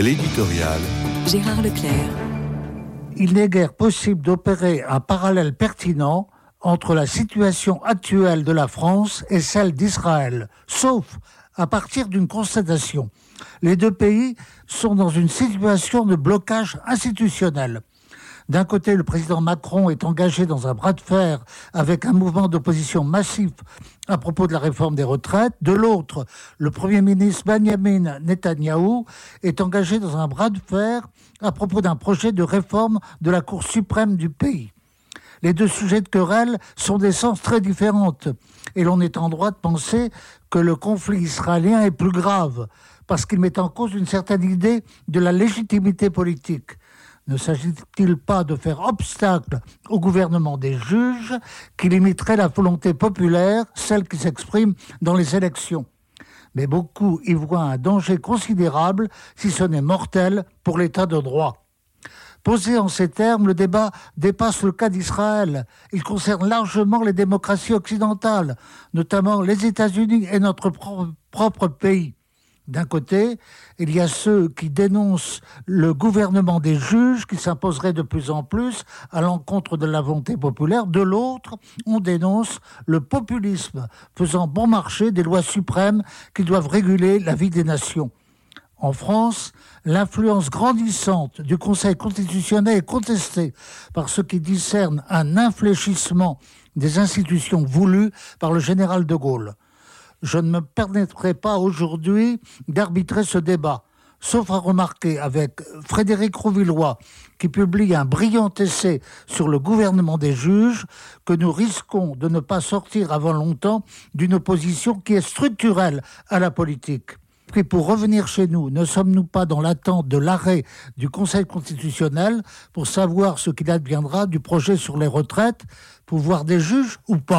L'éditorial. Gérard Leclerc. Il n'est guère possible d'opérer un parallèle pertinent entre la situation actuelle de la France et celle d'Israël, sauf à partir d'une constatation. Les deux pays sont dans une situation de blocage institutionnel. D'un côté, le président Macron est engagé dans un bras de fer avec un mouvement d'opposition massif à propos de la réforme des retraites. De l'autre, le Premier ministre Benjamin Netanyahou est engagé dans un bras de fer à propos d'un projet de réforme de la Cour suprême du pays. Les deux sujets de querelle sont d'essence très différentes et l'on est en droit de penser que le conflit israélien est plus grave parce qu'il met en cause une certaine idée de la légitimité politique. Ne s'agit-il pas de faire obstacle au gouvernement des juges qui limiterait la volonté populaire, celle qui s'exprime dans les élections? Mais beaucoup y voient un danger considérable, si ce n'est mortel, pour l'état de droit. Posé en ces termes, le débat dépasse le cas d'Israël. Il concerne largement les démocraties occidentales, notamment les États-Unis et notre propre pays. D'un côté, il y a ceux qui dénoncent le gouvernement des juges qui s'imposerait de plus en plus à l'encontre de la volonté populaire. De l'autre, on dénonce le populisme faisant bon marché des lois suprêmes qui doivent réguler la vie des nations. En France, l'influence grandissante du Conseil constitutionnel est contestée par ceux qui discernent un infléchissement des institutions voulues par le général de Gaulle je ne me permettrai pas aujourd'hui d'arbitrer ce débat, sauf à remarquer avec Frédéric Rouvillois, qui publie un brillant essai sur le gouvernement des juges, que nous risquons de ne pas sortir avant longtemps d'une opposition qui est structurelle à la politique. Puis pour revenir chez nous, ne sommes-nous pas dans l'attente de l'arrêt du Conseil constitutionnel pour savoir ce qu'il adviendra du projet sur les retraites, pouvoir des juges ou pas?